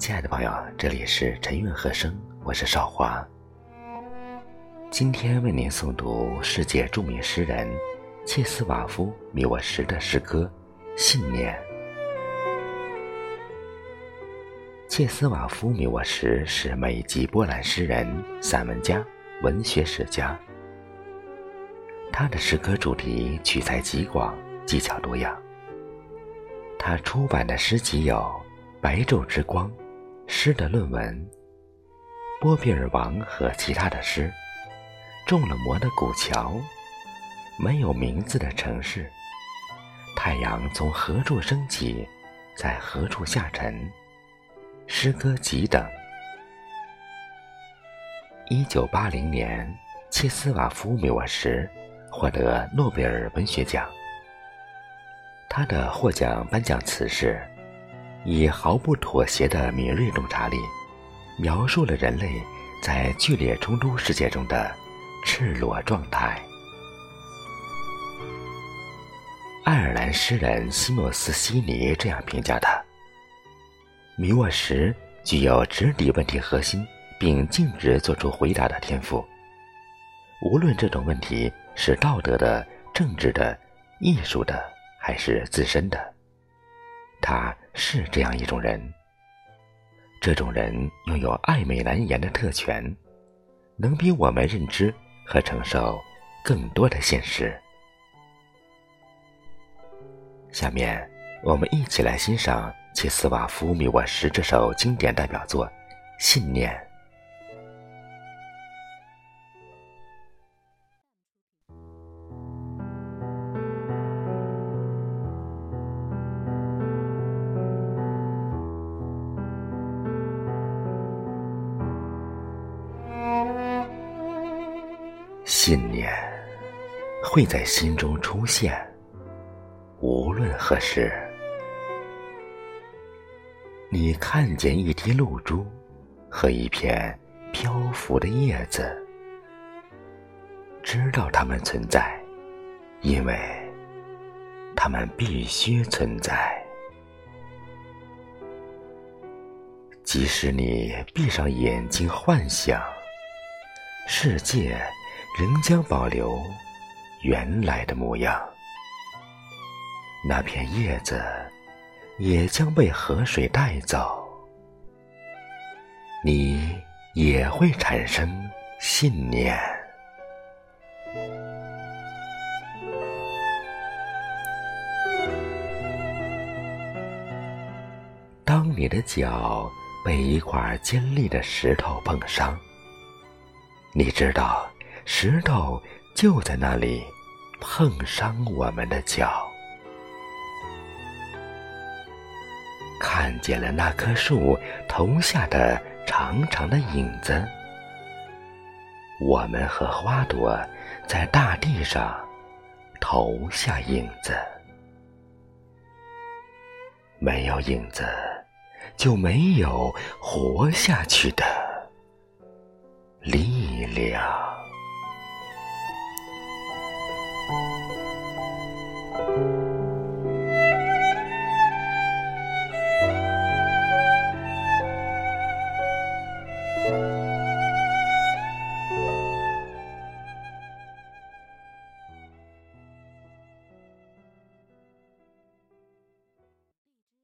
亲爱的朋友，这里是陈韵和声，我是少华。今天为您诵读世界著名诗人切斯瓦夫·米沃什的诗歌《信念》。切斯瓦夫·米沃什是美籍波兰诗人、散文家、文学史家。他的诗歌主题取材极广，技巧多样。他出版的诗集有《白昼之光》《诗的论文》《波比尔王和其他的诗》《中了魔的古桥》《没有名字的城市》《太阳从何处升起，在何处下沉》《诗歌集》等。一九八零年，切斯瓦夫·米沃什。获得诺贝尔文学奖。他的获奖颁奖词是：以毫不妥协的敏锐洞察力，描述了人类在剧烈冲突世界中的赤裸状态。爱尔兰诗人西诺斯·西尼这样评价他：米沃什具有直抵问题核心并径直做出回答的天赋。无论这种问题。是道德的、政治的、艺术的，还是自身的？他是这样一种人。这种人拥有爱美难言的特权，能比我们认知和承受更多的现实。下面，我们一起来欣赏切斯瓦夫·米沃什这首经典代表作《信念》。信念会在心中出现，无论何时。你看见一滴露珠和一片漂浮的叶子，知道它们存在，因为它们必须存在。即使你闭上眼睛幻想世界。仍将保留原来的模样，那片叶子也将被河水带走，你也会产生信念。当你的脚被一块尖利的石头碰伤，你知道。石头就在那里，碰伤我们的脚。看见了那棵树投下的长长的影子，我们和花朵在大地上投下影子。没有影子，就没有活下去的力量。thank you